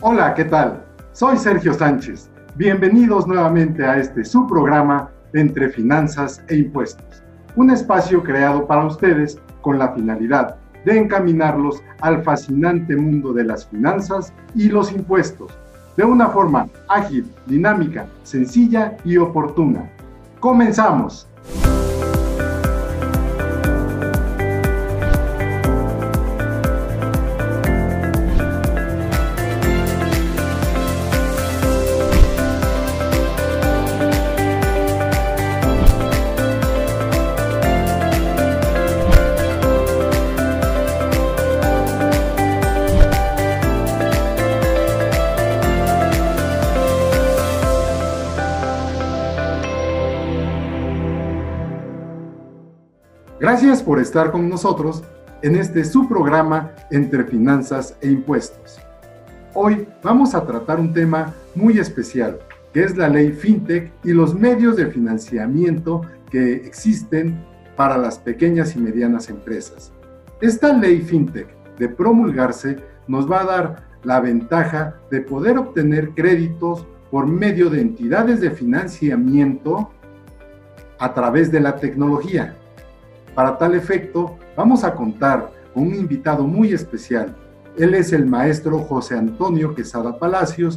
Hola, ¿qué tal? Soy Sergio Sánchez. Bienvenidos nuevamente a este su programa Entre Finanzas e Impuestos, un espacio creado para ustedes con la finalidad de encaminarlos al fascinante mundo de las finanzas y los impuestos, de una forma ágil, dinámica, sencilla y oportuna. ¡Comenzamos! Gracias por estar con nosotros en este su programa Entre Finanzas e Impuestos. Hoy vamos a tratar un tema muy especial, que es la ley FinTech y los medios de financiamiento que existen para las pequeñas y medianas empresas. Esta ley FinTech, de promulgarse, nos va a dar la ventaja de poder obtener créditos por medio de entidades de financiamiento a través de la tecnología para tal efecto, vamos a contar con un invitado muy especial. Él es el maestro José Antonio Quesada Palacios,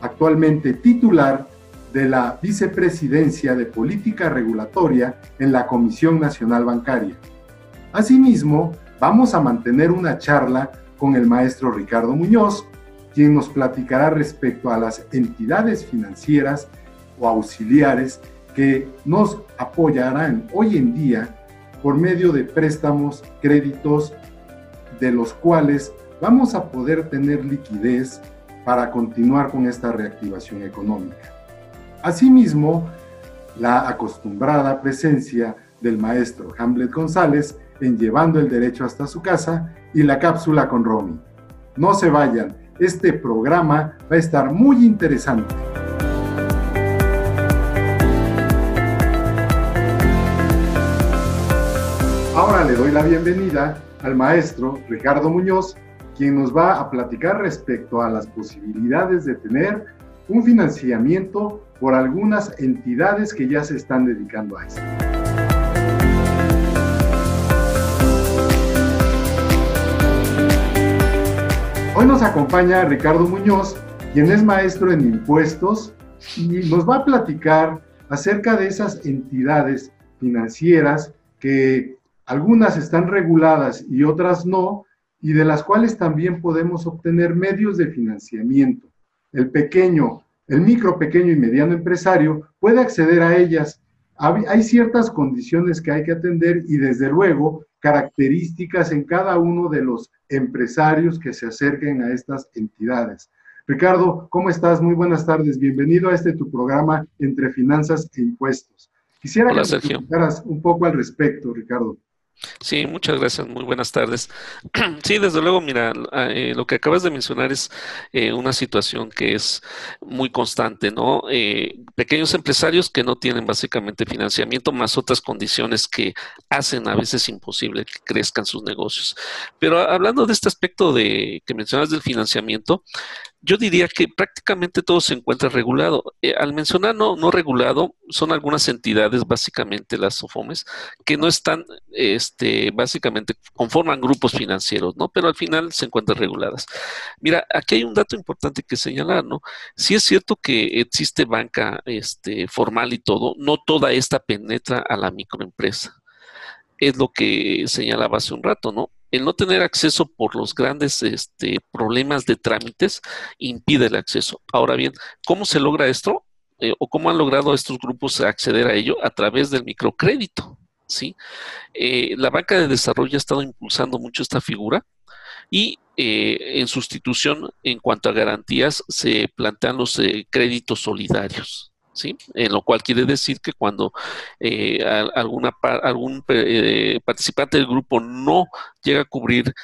actualmente titular de la Vicepresidencia de Política Regulatoria en la Comisión Nacional Bancaria. Asimismo, vamos a mantener una charla con el maestro Ricardo Muñoz, quien nos platicará respecto a las entidades financieras o auxiliares que nos apoyarán hoy en día por medio de préstamos, créditos, de los cuales vamos a poder tener liquidez para continuar con esta reactivación económica. Asimismo, la acostumbrada presencia del maestro Hamlet González en Llevando el Derecho hasta su casa y la cápsula con Romy. No se vayan, este programa va a estar muy interesante. Doy la bienvenida al maestro Ricardo Muñoz, quien nos va a platicar respecto a las posibilidades de tener un financiamiento por algunas entidades que ya se están dedicando a esto. Hoy nos acompaña Ricardo Muñoz, quien es maestro en impuestos y nos va a platicar acerca de esas entidades financieras que algunas están reguladas y otras no, y de las cuales también podemos obtener medios de financiamiento. El pequeño, el micro, pequeño y mediano empresario puede acceder a ellas. Hay ciertas condiciones que hay que atender y desde luego características en cada uno de los empresarios que se acerquen a estas entidades. Ricardo, ¿cómo estás? Muy buenas tardes. Bienvenido a este tu programa entre finanzas e impuestos. Quisiera que nos explicaras un poco al respecto, Ricardo. Sí, muchas gracias, muy buenas tardes. Sí, desde luego, mira, eh, lo que acabas de mencionar es eh, una situación que es muy constante, ¿no? Eh, pequeños empresarios que no tienen básicamente financiamiento, más otras condiciones que hacen a veces imposible que crezcan sus negocios. Pero hablando de este aspecto de que mencionas del financiamiento, yo diría que prácticamente todo se encuentra regulado. Eh, al mencionar no, no regulado, son algunas entidades, básicamente las SOFOMES, que no están, este, básicamente conforman grupos financieros, ¿no? Pero al final se encuentran reguladas. Mira, aquí hay un dato importante que señalar, ¿no? Si es cierto que existe banca este, formal y todo, no toda esta penetra a la microempresa. Es lo que señalaba hace un rato, ¿no? El no tener acceso por los grandes este, problemas de trámites impide el acceso. Ahora bien, ¿cómo se logra esto? Eh, ¿O cómo han logrado estos grupos acceder a ello? A través del microcrédito. ¿sí? Eh, la banca de desarrollo ha estado impulsando mucho esta figura y eh, en sustitución, en cuanto a garantías, se plantean los créditos solidarios. ¿Sí? Lo cual quiere decir que cuando eh, algún eh, participante del grupo no llega a cubrir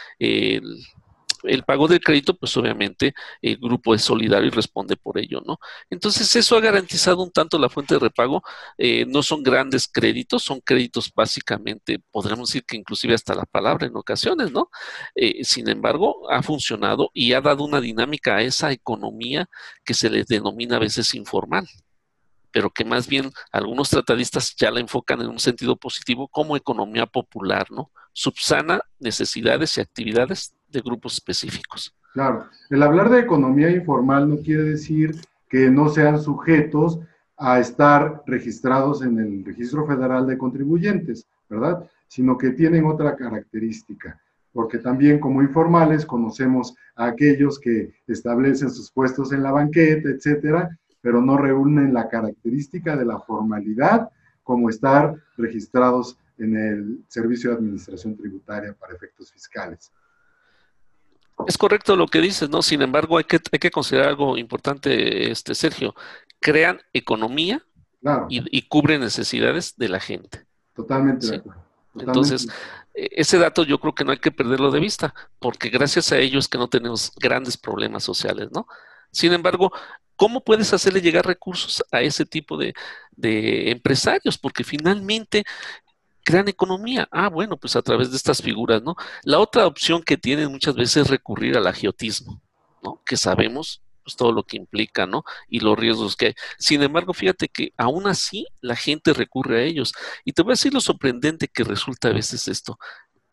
el pago del crédito, pues obviamente el grupo es solidario y responde por ello, ¿no? Entonces eso ha garantizado un tanto la fuente de repago. Eh, no son grandes créditos, son créditos básicamente, podríamos decir que inclusive hasta la palabra en ocasiones, ¿no? Sin embargo, ha funcionado y ha dado una dinámica a esa economía que se le denomina a veces informal pero que más bien algunos tratadistas ya la enfocan en un sentido positivo como economía popular, ¿no? Subsana necesidades y actividades de grupos específicos. Claro, el hablar de economía informal no quiere decir que no sean sujetos a estar registrados en el Registro Federal de Contribuyentes, ¿verdad? Sino que tienen otra característica, porque también como informales conocemos a aquellos que establecen sus puestos en la banqueta, etcétera, pero no reúnen la característica de la formalidad como estar registrados en el Servicio de Administración Tributaria para efectos fiscales. Es correcto lo que dices, ¿no? Sin embargo, hay que, hay que considerar algo importante, este Sergio. Crean economía y, cubren necesidades de la gente. Totalmente de acuerdo. Entonces, e, ese dato yo creo que no hay que perderlo de vista, porque gracias a ellos que no tenemos grandes problemas sociales, ¿no? Sin embargo, ¿cómo puedes hacerle llegar recursos a ese tipo de, empresarios? Porque finalmente crean economía. Ah, bueno, pues a través de estas figuras, ¿no? La otra opción que tienen muchas veces es recurrir al agiotismo, ¿no? Que sabemos pues, todo lo que implica, ¿no? Y los riesgos que hay. Sin embargo, fíjate que aún así la gente recurre a ellos. Y te voy a decir lo sorprendente que resulta a veces esto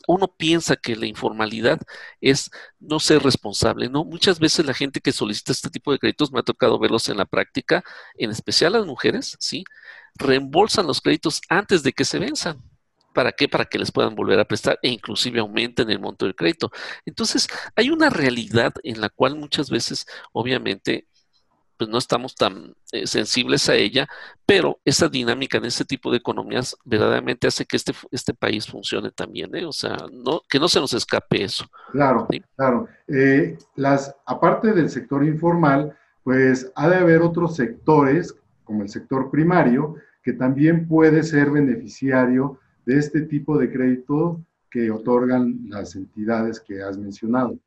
uno piensa que la informalidad es no ser responsable, ¿no? Muchas veces la gente que solicita este tipo de créditos, me ha tocado verlos en la práctica, en especial las mujeres, ¿sí? Reembolsan los créditos antes de que se venzan. ¿Para qué? Para que les puedan volver a prestar e inclusive aumenten el monto del crédito. Entonces, hay una realidad en la cual muchas veces, obviamente, pues no estamos tan eh, sensibles a ella, pero esa dinámica en este tipo de economías verdaderamente hace que este, este país funcione también, ¿eh? o sea, no, que no se nos escape eso. Claro, claro. Eh, las, aparte del sector informal, pues ha de haber otros sectores, como el sector primario, que también puede ser beneficiario de este tipo de crédito que otorgan las entidades que has mencionado.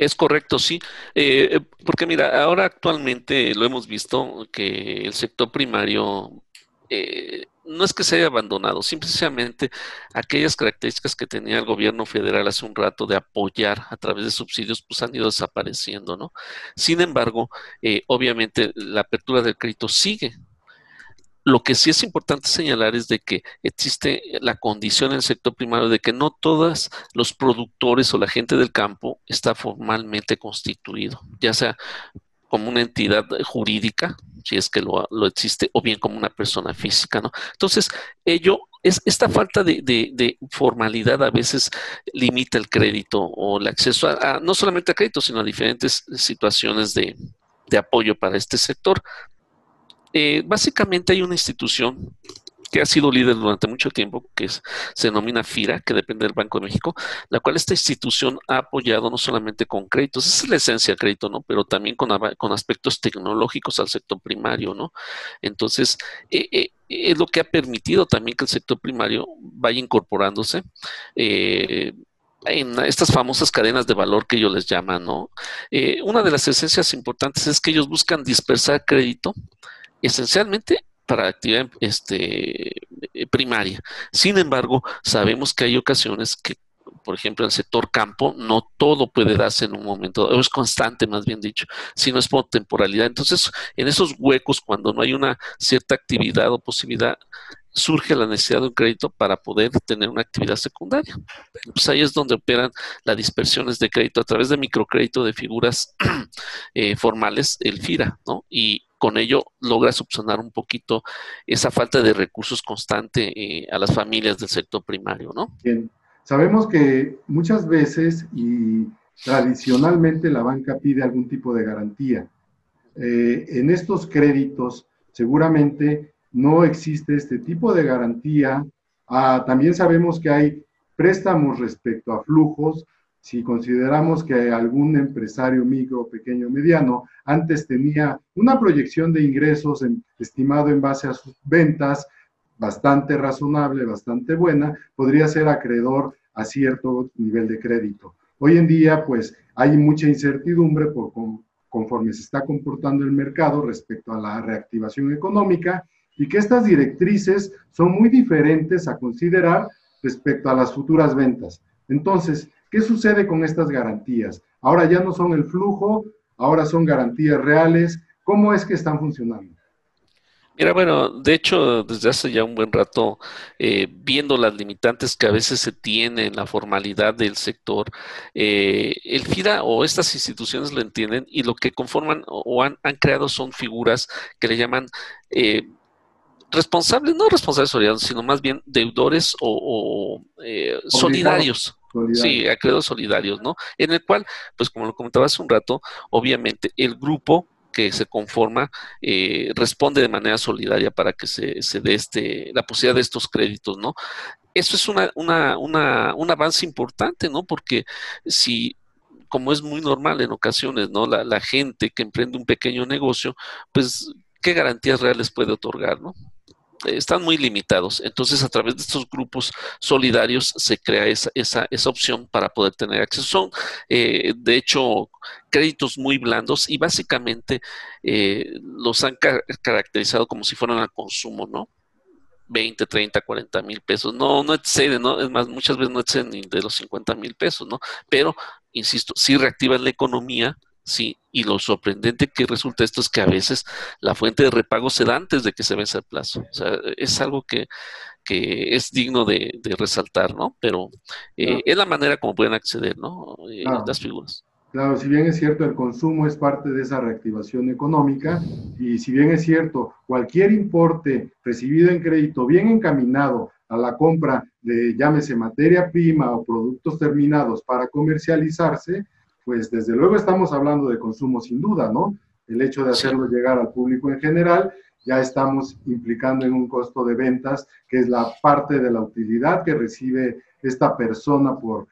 Es correcto, sí, eh, eh, porque mira, ahora actualmente lo hemos visto que el sector primario eh, no es que se haya abandonado, simplemente aquellas características que tenía el gobierno federal hace un rato de apoyar a través de subsidios, pues han ido desapareciendo, ¿no? Sin embargo, obviamente la apertura del crédito sigue, lo que sí es importante señalar es de que existe la condición en el sector primario de que no todos los productores o la gente del campo está formalmente constituido, ya sea como una entidad jurídica, si es que lo, existe, o bien como una persona física. Entonces, ello es esta falta de, formalidad a veces limita el crédito o el acceso a, no solamente a crédito, sino a diferentes situaciones de apoyo para este sector. Eh, básicamente hay una institución que ha sido líder durante mucho tiempo, que se denomina FIRA, que depende del Banco de México, la cual esta institución ha apoyado no solamente con créditos, esa es la esencia del crédito, ¿no? Pero también con, aspectos tecnológicos al sector primario, ¿no? Entonces, eh, eh, es lo que ha permitido también que el sector primario vaya incorporándose. en estas famosas cadenas de valor que ellos les llaman, ¿no? una de las esencias importantes es que ellos buscan dispersar crédito esencialmente para actividad este, eh, primaria. Sin embargo, sabemos que hay ocasiones que, por ejemplo, en el sector campo, no todo puede darse en un momento, o es constante, más bien dicho, sino es por temporalidad. Entonces, en esos huecos, cuando no hay una cierta actividad o posibilidad, surge la necesidad de un crédito para poder tener una actividad secundaria. Pues ahí es donde operan las dispersiones de crédito a través de microcrédito de figuras eh, formales, el FIRA, ¿no? Y con ello logra subsanar un poquito esa falta de recursos constante eh, a las familias del sector primario, ¿no? Bien. Sabemos que muchas veces y tradicionalmente la banca pide algún tipo de garantía. Eh, en estos créditos seguramente no existe este tipo de garantía. Ah, también sabemos que hay préstamos respecto a flujos si consideramos que algún empresario micro, pequeño, mediano, antes tenía una proyección de ingresos estimado en base a sus ventas bastante razonable, bastante buena, podría ser acreedor a cierto nivel de crédito. Hoy en día, pues, hay mucha incertidumbre por, conforme se está comportando el mercado respecto a la reactivación económica y que estas directrices son muy diferentes a considerar respecto a las futuras ventas. Entonces, ¿qué sucede con estas garantías? Ahora ya no son el flujo, ahora son garantías reales. ¿Cómo es que están funcionando? Mira, bueno, de hecho, desde hace ya un buen rato, eh, viendo las limitantes que a veces se tienen en la formalidad del sector, eh, el FIRA o estas instituciones lo entienden y lo que conforman o han, creado son figuras que le llaman eh, responsables, no responsables solidarios, sino más bien deudores o, solidarios. Sí, acreedores solidarios, ¿no? En el cual, pues como lo comentaba hace un rato, obviamente el grupo que se conforma eh, responde de manera solidaria para que se, se dé este, la posibilidad de estos créditos, ¿no? Eso es una, una, una, un avance importante, ¿no? Porque si, como es muy normal en ocasiones, ¿no? La, la gente que emprende un pequeño negocio, pues, ¿qué garantías reales puede otorgar, ¿no? Están muy limitados. Entonces, a través de estos grupos solidarios se crea esa, esa, esa opción para poder tener acceso. Son, eh, de hecho, créditos muy blandos y básicamente eh, los han caracterizado como si fueran al consumo, ¿no? 20, 30, 40 mil pesos. No, no excede, ¿no? Es más, muchas veces no exceden ni de los 50 mil pesos, ¿no? Pero, insisto, sí reactivan la economía, Sí, y lo sorprendente que resulta esto es que a veces la fuente de repago se da antes de que se vence el plazo. O sea, es algo que, que es digno de, resaltar, ¿no? Pero eh, es la manera como pueden acceder, ¿no? Eh, las figuras. Claro, si bien es cierto, el consumo es parte de esa reactivación económica y si bien es cierto, cualquier importe recibido en crédito bien encaminado a la compra de, llámese, materia prima o productos terminados para comercializarse, pues desde luego estamos hablando de consumo sin duda, ¿no? El hecho de hacerlo llegar al público en general, ya estamos implicando en un costo de ventas, que es la parte de la utilidad que recibe esta persona por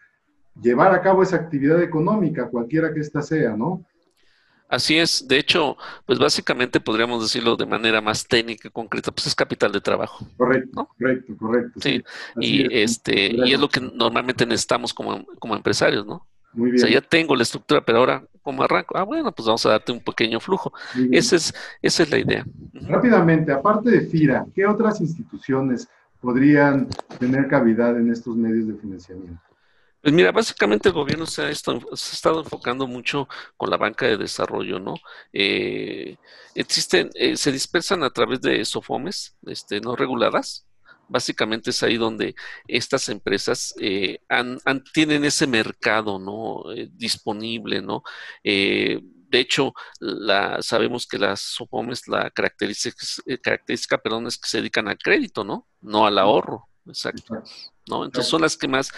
llevar a cabo esa actividad económica, cualquiera que ésta sea, ¿no? Así es, de hecho, pues básicamente podríamos decirlo de manera más técnica, concreta, pues es capital de trabajo. Correcto, correcto, correcto. Sí, y este, y es lo que normalmente necesitamos como, como empresarios, ¿no? Muy bien. O sea, ya tengo la estructura, pero ahora, ¿cómo arranco? Ah, bueno, pues vamos a darte un pequeño flujo. Esa es, esa es la idea. Rápidamente, aparte de FIRA, ¿qué otras instituciones podrían tener cavidad en estos medios de financiamiento? Pues mira, básicamente el gobierno se ha, estado enfocando mucho con la banca de desarrollo, ¿no? Eh, existen, eh, se dispersan a través de SOFOMES, este, no reguladas, básicamente es ahí donde estas empresas eh, tienen ese mercado ¿no? Eh, disponible, ¿no? Eh, de hecho, la, sabemos que las SOPOMES, la característica, característica perdón, es que se dedican al crédito, ¿no? No al ahorro. Exacto. ¿No? Entonces son las que más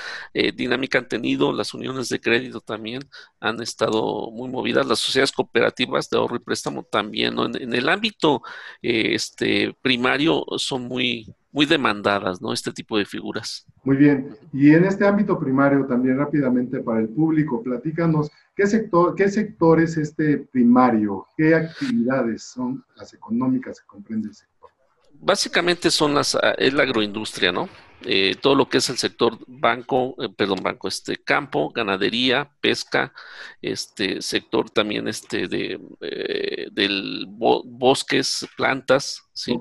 dinámica han tenido, las uniones de crédito también han estado muy movidas, las sociedades cooperativas de ahorro y préstamo también, ¿no? en, el ámbito este, primario son muy, muy demandadas, ¿no? Este tipo de figuras. Muy bien. Y en este ámbito primario, también rápidamente para el público, platícanos, ¿qué sector, qué sector es este primario? ¿Qué actividades son las económicas que comprende el sector? Básicamente son las, ah, es la agroindustria, ¿no? Eh, todo lo que es el sector banco, eh, perdón, banco, este campo, ganadería, pesca, este sector también este de eh, del bosques, plantas, ¿sí?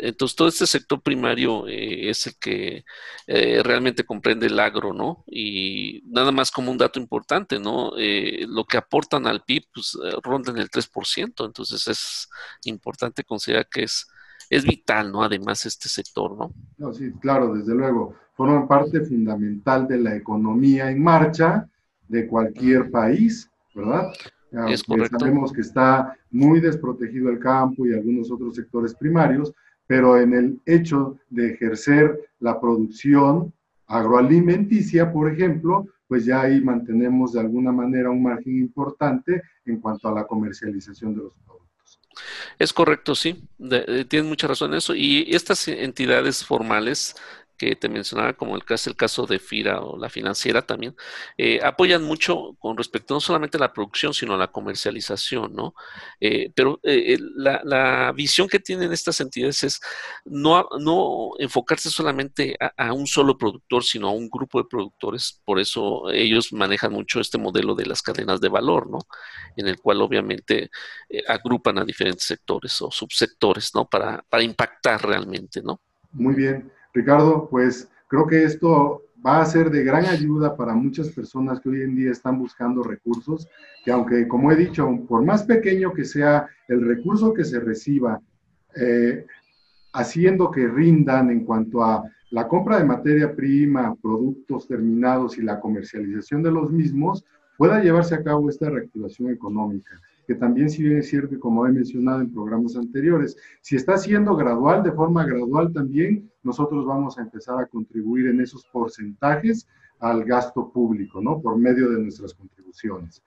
Entonces, todo este sector primario es el que realmente comprende el agro, ¿no? Y nada más como un dato importante, ¿no? Eh, lo que aportan al PIB, pues rondan el 3%, entonces es importante considerar que es, es vital, ¿no? Además, este sector, ¿no? No, sí, claro, desde luego. Forman parte fundamental de la economía en marcha de cualquier país, ¿verdad? Es correcto. Sabemos que está muy desprotegido el campo y algunos otros sectores primarios, pero en el hecho de ejercer la producción agroalimenticia, por ejemplo, pues ya ahí mantenemos de alguna manera un margen importante en cuanto a la comercialización de los productos. Es correcto, sí, tienes mucha razón en eso. Y estas entidades formales que te mencionaba, como el caso, el caso de FIRA o la financiera también, eh, apoyan mucho con respecto no solamente a la producción, sino a la comercialización, ¿no? Eh, pero eh, la, visión que tienen estas entidades es no, no enfocarse solamente a, un solo productor, sino a un grupo de productores. Por eso ellos manejan mucho este modelo de las cadenas de valor, ¿no? En el cual obviamente agrupan a diferentes sectores o subsectores, ¿no? Para, para impactar realmente, ¿no? Muy bien. Ricardo, pues creo que esto va a ser de gran ayuda para muchas personas que hoy en día están buscando recursos, que aunque, como he dicho, por más pequeño que sea el recurso que se reciba, eh, haciendo que rindan en cuanto a la compra de materia prima, productos terminados y la comercialización de los mismos, pueda llevarse a cabo esta reactivación económica que también si bien es cierto, como he mencionado en programas anteriores, si está siendo gradual, de forma gradual también, nosotros vamos a empezar a contribuir en esos porcentajes al gasto público, ¿no? Por medio de nuestras contribuciones.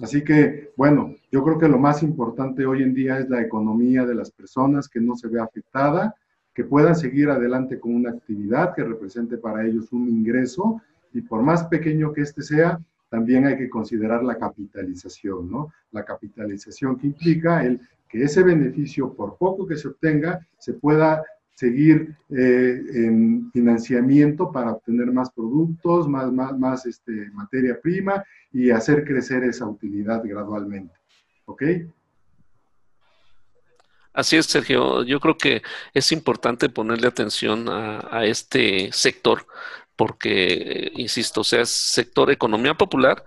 Así que, bueno, yo creo que lo más importante hoy en día es la economía de las personas, que no se vea afectada, que puedan seguir adelante con una actividad que represente para ellos un ingreso y por más pequeño que este sea, también hay que considerar la capitalización, ¿no? La capitalización que implica el que ese beneficio, por poco que se obtenga, se pueda seguir eh, en financiamiento para obtener más productos, más, más, más este, materia prima y hacer crecer esa utilidad gradualmente. ¿Ok? Así es, Sergio. Yo creo que es importante ponerle atención a, a este sector porque, insisto, o sea, es sector economía popular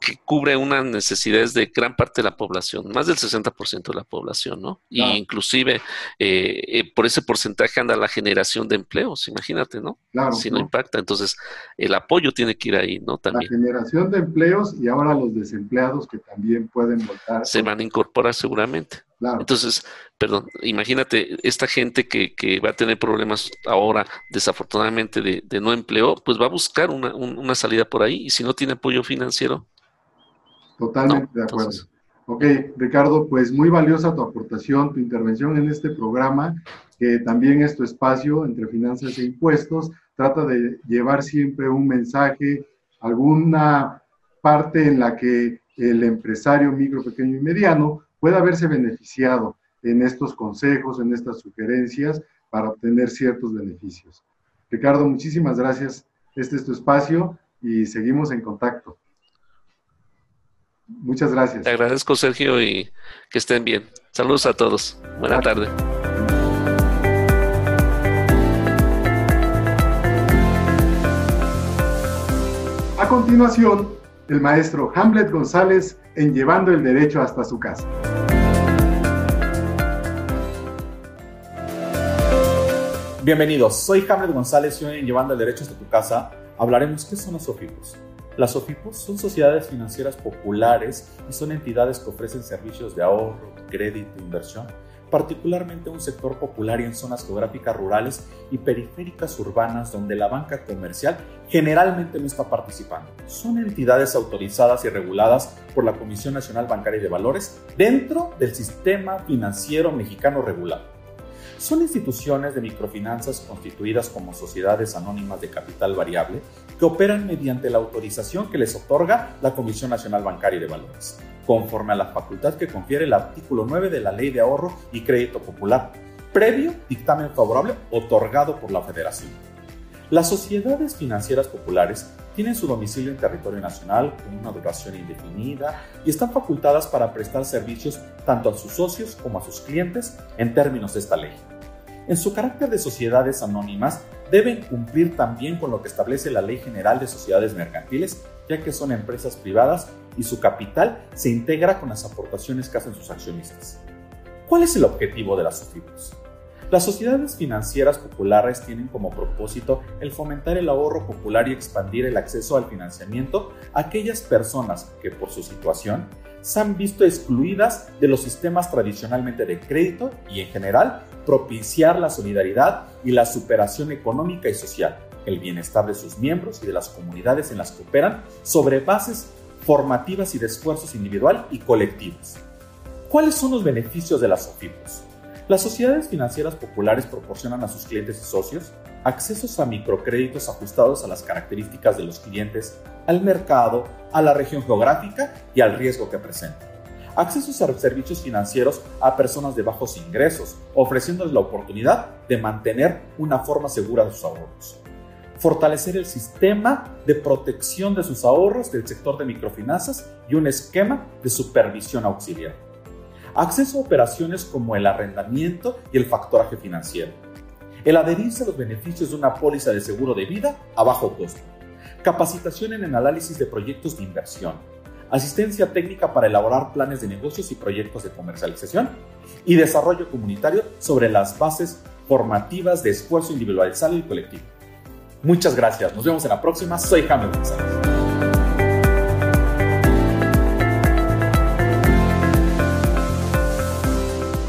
que cubre unas necesidades de gran parte de la población, más del 60% de la población, ¿no? Y inclusive eh, eh, por ese porcentaje anda la generación de empleos, imagínate, ¿no? Claro. Si no, impacta, entonces el apoyo tiene que ir ahí, ¿no? También. La generación de empleos y ahora los desempleados que también pueden votar. Se van a incorporar seguramente. Entonces, perdón, imagínate, esta gente que, que, va a tener problemas ahora, desafortunadamente, de, de no empleo, pues va a buscar una, una, salida por ahí y si no tiene apoyo financiero. Totalmente de acuerdo. Ok, Ricardo, pues muy valiosa tu aportación, tu intervención en este programa, que también es tu espacio entre finanzas e impuestos. Trata de llevar siempre un mensaje, alguna parte en la que el empresario micro, pequeño y mediano pueda haberse beneficiado en estos consejos, en estas sugerencias para obtener ciertos beneficios. Ricardo, muchísimas gracias. Este es tu espacio y seguimos en contacto. Muchas gracias. Te agradezco, Sergio, y que estén bien. Saludos a todos. Buena tarde. A continuación, el maestro Hamlet González en Llevando el Derecho hasta su casa. Bienvenidos, soy Hamlet González y hoy en Llevando el Derecho hasta tu casa hablaremos qué son los SOFIPOS. Las SOFIPOS son sociedades financieras populares y son entidades que ofrecen servicios de ahorro, crédito, inversión particularmente un sector popular y en zonas geográficas rurales y periféricas urbanas donde la banca comercial generalmente no está participando. Son entidades autorizadas y reguladas por la Comisión Nacional Bancaria de Valores dentro del sistema financiero mexicano regulado. Son instituciones de microfinanzas constituidas como sociedades anónimas de capital variable que operan mediante la autorización que les otorga la Comisión Nacional Bancaria de Valores conforme a la facultad que confiere el artículo 9 de la Ley de Ahorro y Crédito Popular, previo dictamen favorable otorgado por la Federación. Las sociedades financieras populares tienen su domicilio en territorio nacional con una duración indefinida y están facultadas para prestar servicios tanto a sus socios como a sus clientes en términos de esta ley. En su carácter de sociedades anónimas, deben cumplir también con lo que establece la Ley General de Sociedades Mercantiles, ya que son empresas privadas y su capital se integra con las aportaciones que hacen sus accionistas. ¿Cuál es el objetivo de las SOFIPOS? Las sociedades financieras populares tienen como propósito el fomentar el ahorro popular y expandir el acceso al financiamiento a aquellas personas que por su situación se han visto excluidas de los sistemas tradicionalmente de crédito y en general propiciar la solidaridad y la superación económica y social, el bienestar de sus miembros y de las comunidades en las que operan sobre bases formativas y de esfuerzos individual y colectivos. ¿Cuáles son los beneficios de las SOFIPOS? Las sociedades financieras populares proporcionan a sus clientes y socios accesos a microcréditos ajustados a las características de los clientes, al mercado, a la región geográfica y al riesgo que presentan. Accesos a servicios financieros a personas de bajos ingresos, ofreciéndoles la oportunidad de mantener una forma segura de sus ahorros. Fortalecer el sistema de protección de sus ahorros del sector de microfinanzas y un esquema de supervisión auxiliar. Acceso a operaciones como el arrendamiento y el factoraje financiero el adherirse a los beneficios de una póliza de seguro de vida a bajo costo, capacitación en el análisis de proyectos de inversión, asistencia técnica para elaborar planes de negocios y proyectos de comercialización y desarrollo comunitario sobre las bases formativas de esfuerzo individualizado y colectivo. Muchas gracias, nos vemos en la próxima, soy Jaime González.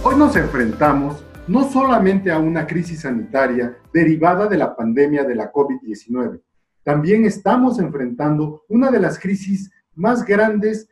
Hoy nos enfrentamos no solamente a una crisis sanitaria derivada de la pandemia de la COVID-19, también estamos enfrentando una de las crisis más grandes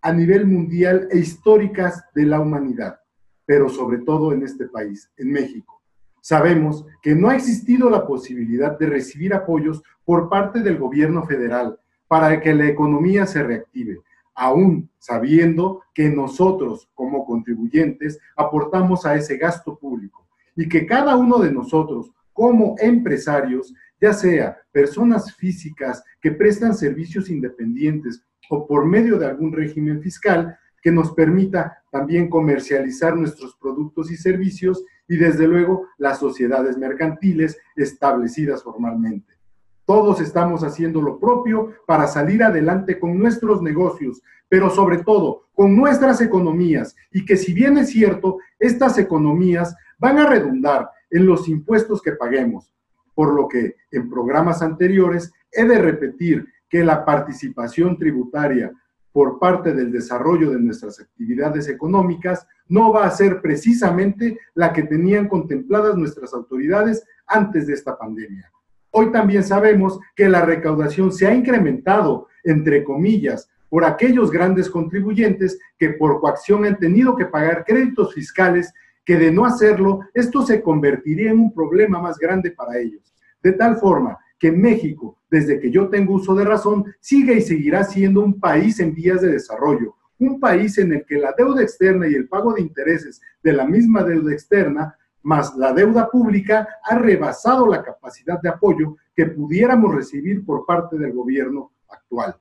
a nivel mundial e históricas de la humanidad, pero sobre todo en este país, en México. Sabemos que no ha existido la posibilidad de recibir apoyos por parte del gobierno federal para que la economía se reactive, aún sabiendo que nosotros como contribuyentes aportamos a ese gasto público y que cada uno de nosotros como empresarios, ya sea personas físicas que prestan servicios independientes o por medio de algún régimen fiscal que nos permita también comercializar nuestros productos y servicios y desde luego las sociedades mercantiles establecidas formalmente. Todos estamos haciendo lo propio para salir adelante con nuestros negocios, pero sobre todo con nuestras economías y que si bien es cierto, estas economías van a redundar en los impuestos que paguemos, por lo que en programas anteriores he de repetir que la participación tributaria por parte del desarrollo de nuestras actividades económicas no va a ser precisamente la que tenían contempladas nuestras autoridades antes de esta pandemia. Hoy también sabemos que la recaudación se ha incrementado, entre comillas, por aquellos grandes contribuyentes que por coacción han tenido que pagar créditos fiscales que de no hacerlo, esto se convertiría en un problema más grande para ellos. De tal forma que México, desde que yo tengo uso de razón, sigue y seguirá siendo un país en vías de desarrollo, un país en el que la deuda externa y el pago de intereses de la misma deuda externa más la deuda pública ha rebasado la capacidad de apoyo que pudiéramos recibir por parte del gobierno actual.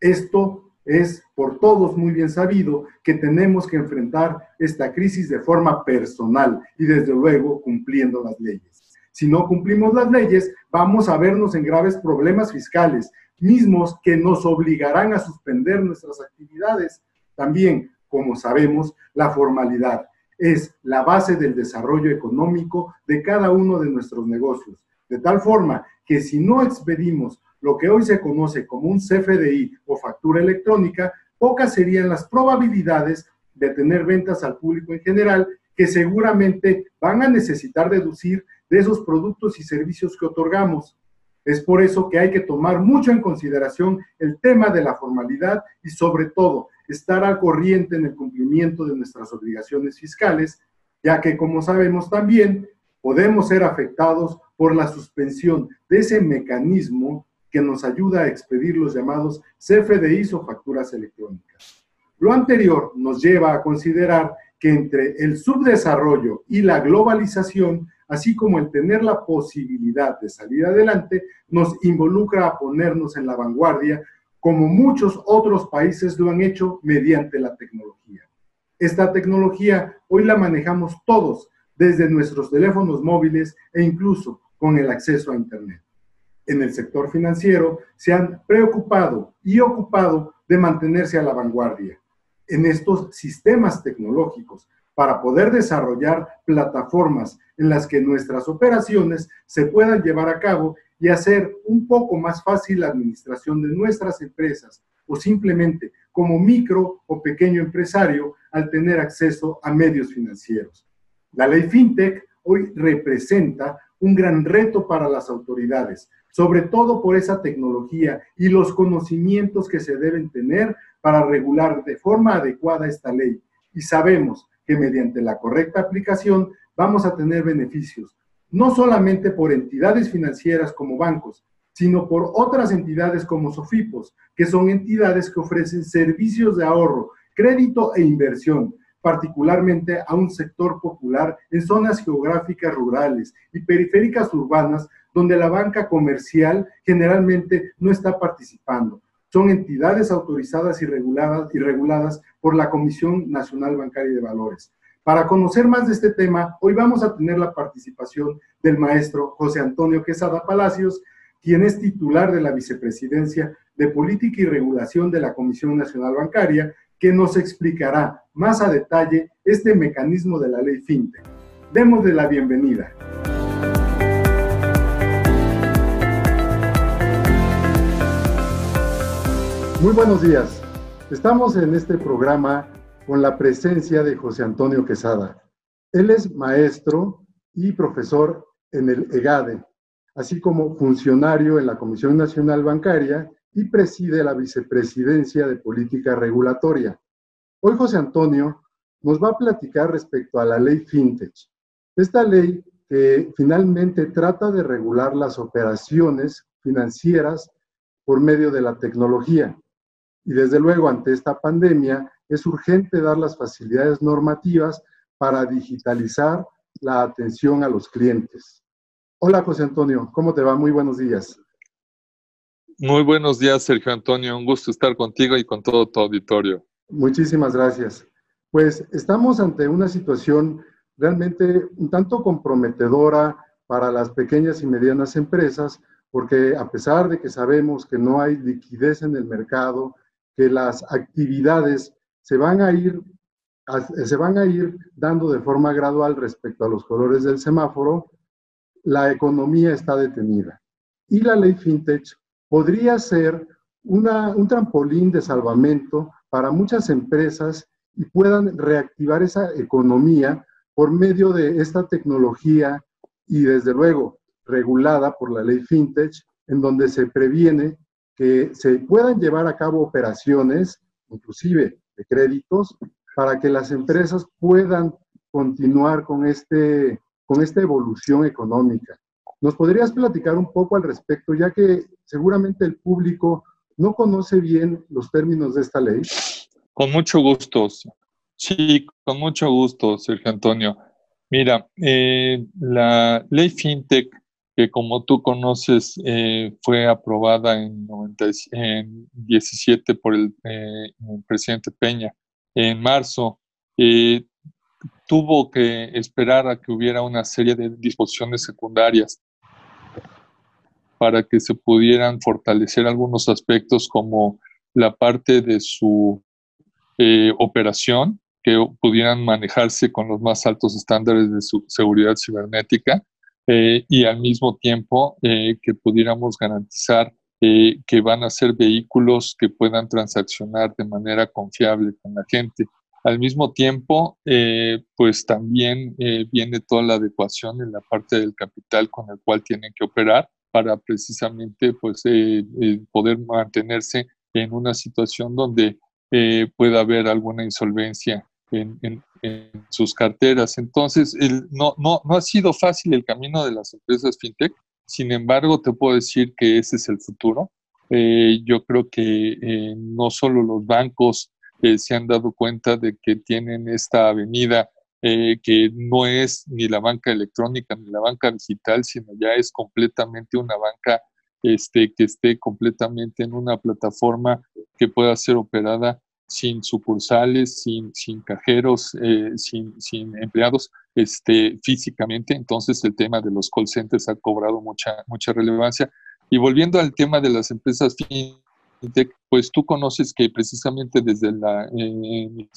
Esto es por todos muy bien sabido que tenemos que enfrentar esta crisis de forma personal y desde luego cumpliendo las leyes. Si no cumplimos las leyes, vamos a vernos en graves problemas fiscales, mismos que nos obligarán a suspender nuestras actividades. También, como sabemos, la formalidad es la base del desarrollo económico de cada uno de nuestros negocios. De tal forma que si no expedimos lo que hoy se conoce como un CFDI o factura electrónica, pocas serían las probabilidades de tener ventas al público en general que seguramente van a necesitar deducir de esos productos y servicios que otorgamos. Es por eso que hay que tomar mucho en consideración el tema de la formalidad y sobre todo estar al corriente en el cumplimiento de nuestras obligaciones fiscales, ya que como sabemos también podemos ser afectados por la suspensión de ese mecanismo que nos ayuda a expedir los llamados CFDIs o facturas electrónicas. Lo anterior nos lleva a considerar que entre el subdesarrollo y la globalización, así como el tener la posibilidad de salir adelante, nos involucra a ponernos en la vanguardia como muchos otros países lo han hecho mediante la tecnología. Esta tecnología hoy la manejamos todos desde nuestros teléfonos móviles e incluso con el acceso a Internet. En el sector financiero se han preocupado y ocupado de mantenerse a la vanguardia en estos sistemas tecnológicos para poder desarrollar plataformas en las que nuestras operaciones se puedan llevar a cabo y hacer un poco más fácil la administración de nuestras empresas o simplemente como micro o pequeño empresario al tener acceso a medios financieros. La ley FinTech hoy representa un gran reto para las autoridades, sobre todo por esa tecnología y los conocimientos que se deben tener para regular de forma adecuada esta ley. Y sabemos que mediante la correcta aplicación vamos a tener beneficios no solamente por entidades financieras como bancos, sino por otras entidades como Sofipos, que son entidades que ofrecen servicios de ahorro, crédito e inversión, particularmente a un sector popular en zonas geográficas rurales y periféricas urbanas donde la banca comercial generalmente no está participando. Son entidades autorizadas y reguladas, reguladas por la Comisión Nacional Bancaria de Valores. Para conocer más de este tema, hoy vamos a tener la participación del maestro José Antonio Quesada Palacios, quien es titular de la Vicepresidencia de Política y Regulación de la Comisión Nacional Bancaria, que nos explicará más a detalle este mecanismo de la ley FinTech. Démosle la bienvenida. Muy buenos días. Estamos en este programa con la presencia de José Antonio Quesada. Él es maestro y profesor en el EGADE, así como funcionario en la Comisión Nacional Bancaria y preside la Vicepresidencia de Política Regulatoria. Hoy José Antonio nos va a platicar respecto a la ley FinTech. Esta ley que finalmente trata de regular las operaciones financieras por medio de la tecnología. Y desde luego, ante esta pandemia, es urgente dar las facilidades normativas para digitalizar la atención a los clientes. Hola José Antonio, ¿cómo te va? Muy buenos días. Muy buenos días, Sergio Antonio. Un gusto estar contigo y con todo tu auditorio. Muchísimas gracias. Pues estamos ante una situación realmente un tanto comprometedora para las pequeñas y medianas empresas, porque a pesar de que sabemos que no hay liquidez en el mercado, que las actividades se van a ir se van a ir dando de forma gradual respecto a los colores del semáforo, la economía está detenida. Y la ley FinTech podría ser un trampolín de salvamento para muchas empresas y puedan reactivar esa economía por medio de esta tecnología y desde luego regulada por la ley FinTech, en donde se previene que se puedan llevar a cabo operaciones, inclusive de créditos, para que las empresas puedan continuar con, este, con esta evolución económica. ¿Nos podrías platicar un poco al respecto, ya que seguramente el público no conoce bien los términos de esta ley? Con mucho gusto. Sí, con mucho gusto, Sergio Antonio. Mira, eh, la ley FinTech que como tú conoces eh, fue aprobada en, 17 por eh, el, presidente Peña en marzo, eh, tuvo que esperar a que hubiera una serie de disposiciones secundarias para que se pudieran fortalecer algunos aspectos como la parte de su operación, que pudieran manejarse con los más altos estándares de seguridad cibernética eh, y al mismo tiempo eh, que pudiéramos garantizar eh, que van a ser vehículos que puedan transaccionar de manera confiable con la gente. Al mismo tiempo, pues también viene toda la adecuación en la parte del capital con el cual tienen que operar para precisamente pues, poder mantenerse en una situación donde pueda haber alguna insolvencia en, sus carteras. Entonces, no, no, no ha sido fácil el camino de las empresas fintech, sin embargo, te puedo decir que ese es el futuro. Eh, yo creo que eh, no solo los bancos eh, se han dado cuenta de que tienen esta avenida que no es ni la banca electrónica ni la banca digital, sino ya es completamente una banca este, que esté completamente en una plataforma que pueda ser operada sin sucursales, sin, sin cajeros, eh, sin, sin, empleados este, físicamente. Entonces el tema de los call centers ha cobrado mucha, mucha relevancia. Y volviendo al tema de las empresas fintech, pues tú conoces que precisamente desde la eh,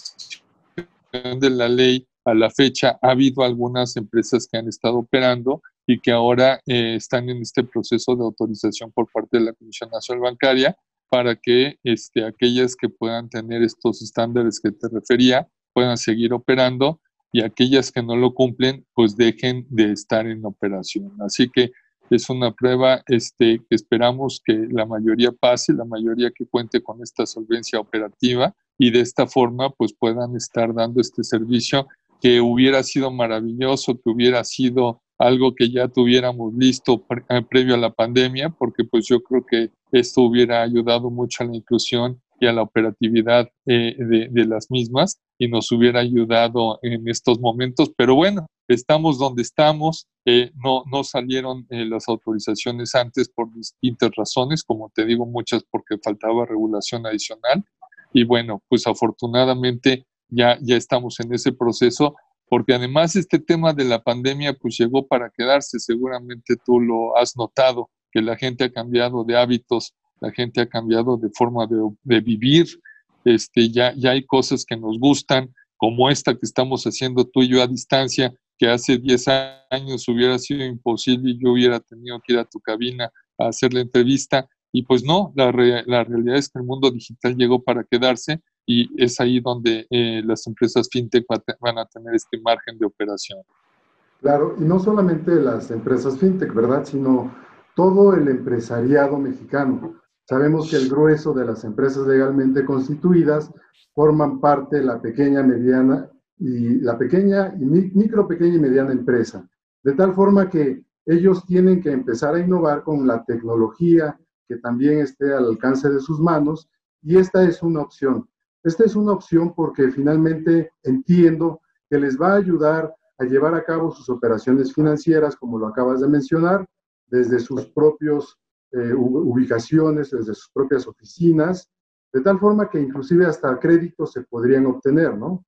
de la ley a la fecha ha habido algunas empresas que han estado operando y que ahora eh, están en este proceso de autorización por parte de la Comisión Nacional Bancaria para que este, aquellas que puedan tener estos estándares que te refería puedan seguir operando y aquellas que no lo cumplen pues dejen de estar en operación. Así que es una prueba este, que esperamos que la mayoría pase, la mayoría que cuente con esta solvencia operativa y de esta forma pues puedan estar dando este servicio que hubiera sido maravilloso, que hubiera sido algo que ya tuviéramos listo eh, previo a la pandemia, porque pues yo creo que esto hubiera ayudado mucho a la inclusión y a la operatividad eh, de, las mismas y nos hubiera ayudado en estos momentos. Pero bueno, estamos donde estamos, eh, no, no salieron las autorizaciones antes por distintas razones, como te digo, muchas porque faltaba regulación adicional. Y bueno, pues afortunadamente ya, ya estamos en ese proceso porque además este tema de la pandemia pues llegó para quedarse, seguramente tú lo has notado, que la gente ha cambiado de hábitos, la gente ha cambiado de forma de, vivir, este, ya, ya hay cosas que nos gustan, como esta que estamos haciendo tú y yo a distancia, que hace 10 años hubiera sido imposible y yo hubiera tenido que ir a tu cabina a hacer la entrevista. Y pues no, la, la realidad es que el mundo digital llegó para quedarse y es ahí donde eh, las empresas fintech van a tener este margen de operación. Claro, y no solamente las empresas fintech, ¿verdad? Sino todo el empresariado mexicano. Sabemos que el grueso de las empresas legalmente constituidas forman parte de la pequeña, mediana y la pequeña y micro, pequeña y mediana empresa. De tal forma que ellos tienen que empezar a innovar con la tecnología que también esté al alcance de sus manos y esta es una opción. Esta es una opción porque finalmente entiendo que les va a ayudar a llevar a cabo sus operaciones financieras, como lo acabas de mencionar, desde sus propias eh, ubicaciones, desde sus propias oficinas, de tal forma que inclusive hasta créditos se podrían obtener, ¿no?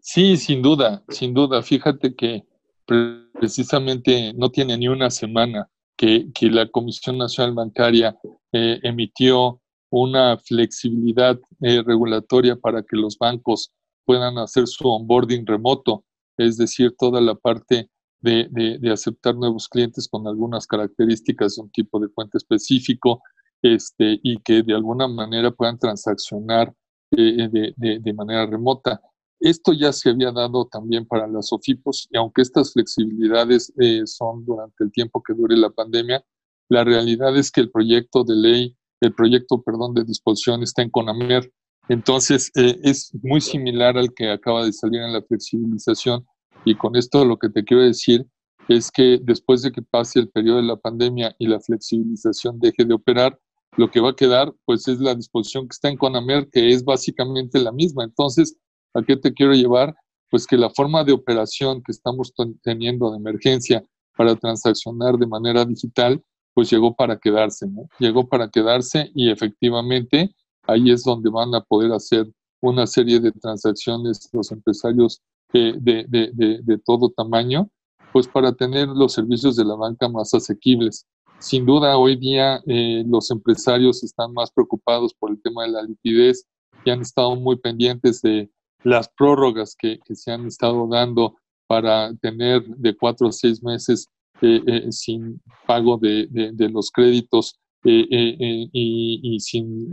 Sí, sin duda, sin duda. Fíjate que precisamente no tiene ni una semana que, la Comisión Nacional Bancaria eh, emitió una flexibilidad eh, regulatoria para que los bancos puedan hacer su onboarding remoto, es decir, toda la parte de, aceptar nuevos clientes con algunas características de un tipo de cuenta específico este, y que de alguna manera puedan transaccionar eh, de, manera remota. Esto ya se había dado también para las OFIPOS y aunque estas flexibilidades eh, son durante el tiempo que dure la pandemia, la realidad es que el proyecto de ley el proyecto, perdón, de disposición está en CONAMER. Entonces, eh, es muy similar al que acaba de salir en la flexibilización. Y con esto lo que te quiero decir es que después de que pase el periodo de la pandemia y la flexibilización deje de operar, lo que va a quedar, pues, es la disposición que está en CONAMER, que es básicamente la misma. Entonces, ¿a qué te quiero llevar? Pues que la forma de operación que estamos teniendo de emergencia para transaccionar de manera digital, pues llegó para quedarse. Llegó para quedarse y efectivamente ahí es donde van a poder hacer una serie de transacciones los empresarios de, de, todo tamaño, pues para tener los servicios de la banca más asequibles. Sin duda, hoy día eh, los empresarios están más preocupados por el tema de la liquidez y han estado muy pendientes de las prórrogas que, que se han estado dando para tener de cuatro a seis meses eh, eh, sin pago de, los créditos eh, y, sin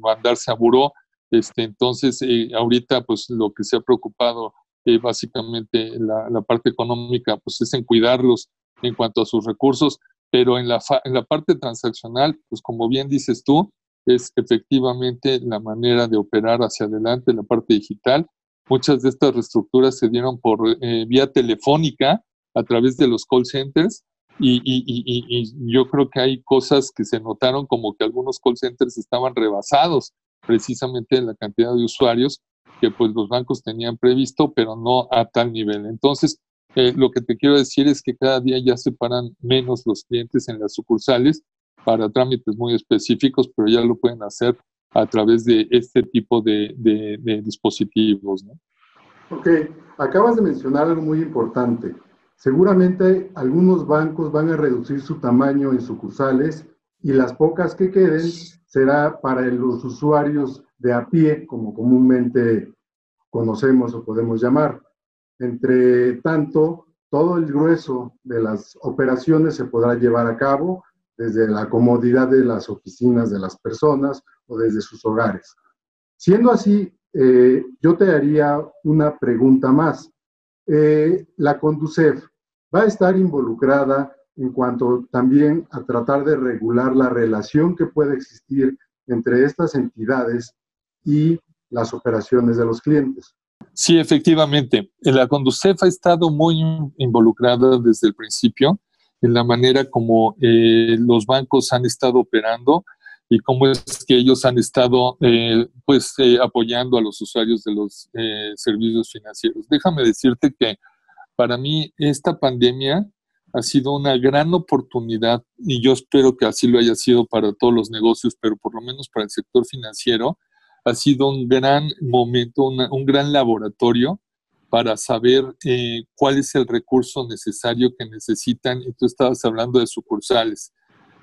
mandarse a buró. Este, entonces, ahorita, pues lo que se ha preocupado básicamente la, la, parte económica, pues es en cuidarlos en cuanto a sus recursos, pero en la, en la parte transaccional, pues como bien dices tú, es efectivamente la manera de operar hacia adelante, la parte digital. Muchas de estas reestructuras se dieron por vía telefónica, a través de los call centers y, y, y, y, yo creo que hay cosas que se notaron como que algunos call centers estaban rebasados precisamente en la cantidad de usuarios que pues los bancos tenían previsto, pero no a tal nivel. Entonces, eh, lo que te quiero decir es que cada día ya se paran menos los clientes en las sucursales para trámites muy específicos, pero ya lo pueden hacer a través de este tipo de, de, dispositivos. ¿no? Ok, acabas de mencionar algo muy importante Seguramente algunos bancos van a reducir su tamaño en sucursales y las pocas que queden será para los usuarios de a pie, como comúnmente conocemos o podemos llamar. Entre tanto, todo el grueso de las operaciones se podrá llevar a cabo desde la comodidad de las oficinas de las personas o desde sus hogares. Siendo así, eh, yo te haría una pregunta más. Eh, la Conducef, va a estar involucrada en cuanto también a tratar de regular la relación que puede existir entre estas entidades y las operaciones de los clientes. Sí, efectivamente. La Conducef ha estado muy involucrada desde el principio en la manera como eh, los bancos han estado operando y cómo es que ellos han estado eh, pues eh, apoyando a los usuarios de los servicios financieros. Déjame decirte que para mí esta pandemia ha sido una gran oportunidad y yo espero que así lo haya sido para todos los negocios, pero por lo menos para el sector financiero, ha sido un gran momento, un gran laboratorio para saber eh, cuál es el recurso necesario que necesitan. Y tú estabas hablando de sucursales.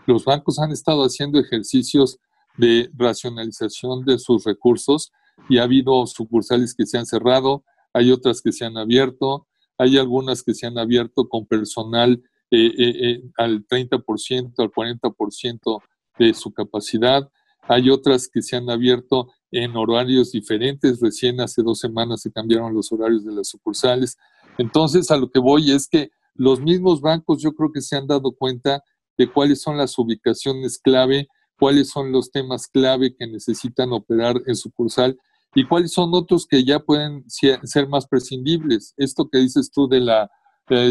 Los bancos han estado haciendo ejercicios de racionalización de sus recursos y ha habido sucursales que se han cerrado, hay otras que se han abierto, hay algunas que se han abierto con personal eh, eh, al 30%, al 40% de su capacidad, hay otras que se han abierto en horarios diferentes. Recién hace dos semanas se cambiaron los horarios de las sucursales. Entonces, a lo que voy es que los mismos bancos yo creo que se han dado cuenta de cuáles son las ubicaciones clave, cuáles son los temas clave que necesitan operar en sucursal y cuáles son otros que ya pueden ser más prescindibles. Esto que dices tú de la,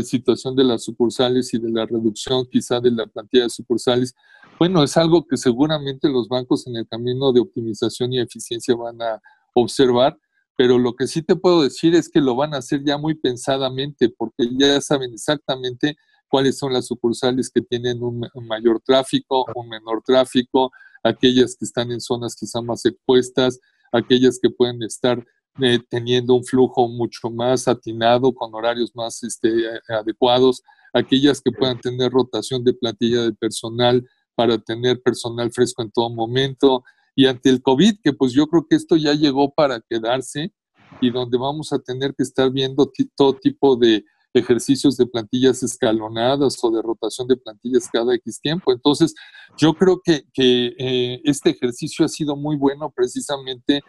situación de las sucursales y de la reducción quizá de la plantilla de sucursales, bueno, es algo que seguramente los bancos en el camino de optimización y eficiencia van a observar, pero lo que sí te puedo decir es que lo van a hacer ya muy pensadamente, porque ya saben exactamente cuáles son las sucursales que tienen un, mayor tráfico, un menor tráfico, aquellas que están en zonas quizá más expuestas, aquellas que pueden estar eh, teniendo un flujo mucho más atinado, con horarios más este, adecuados, aquellas que puedan tener rotación de plantilla de personal para tener personal fresco en todo momento. Y ante el COVID, que pues yo creo que esto ya llegó para quedarse y donde vamos a tener que estar viendo todo tipo de ejercicios de plantillas escalonadas o de rotación de plantillas cada X tiempo. Entonces, yo creo que, eh, este ejercicio ha sido muy bueno precisamente,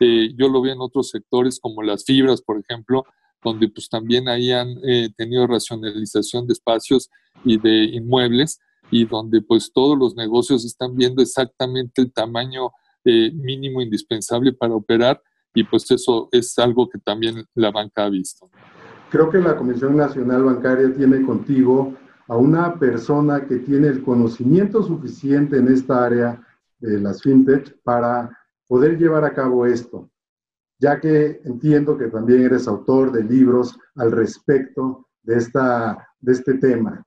eh, yo lo veo en otros sectores como las fibras, por ejemplo, donde pues también ahí han eh, tenido racionalización de espacios y de inmuebles y donde pues todos los negocios están viendo exactamente el tamaño eh, mínimo indispensable para operar y pues eso es algo que también la banca ha visto. Creo que la Comisión Nacional Bancaria tiene contigo a una persona que tiene el conocimiento suficiente en esta área de las fintech para poder llevar a cabo esto, ya que entiendo que también eres autor de libros al respecto de, esta, de este tema.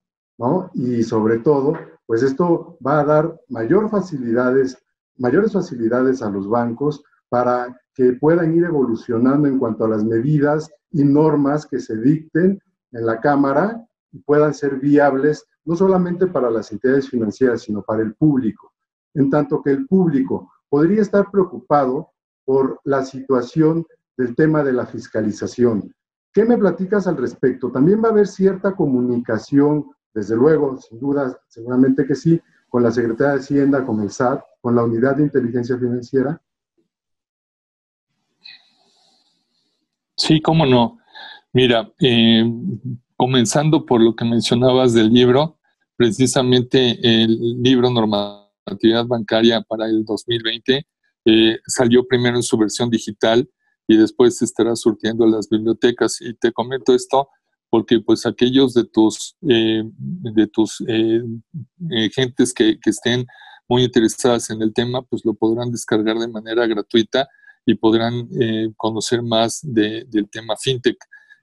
Y sobre todo, pues esto va a dar mayor facilidades, mayores facilidades a los bancos para que puedan ir evolucionando en cuanto a las medidas y normas que se dicten en la Cámara y puedan ser viables no solamente para las entidades financieras, sino para el público. En tanto que el público podría estar preocupado por la situación del tema de la fiscalización. ¿Qué me platicas al respecto? También va a haber cierta comunicación desde luego, sin duda, seguramente que sí, con la Secretaría de Hacienda, con el SAT, con la Unidad de Inteligencia Financiera. Sí, cómo no. Mira, eh, comenzando por lo que mencionabas del libro, precisamente el libro Normatividad Bancaria para el 2020 eh, salió primero en su versión digital y después se estará surtiendo a las bibliotecas. Y te comento esto porque pues aquellos de tus, eh, de tus eh, eh, gentes que, que, estén muy interesadas en el tema, pues lo podrán descargar de manera gratuita y podrán conocer más de, del tema fintech.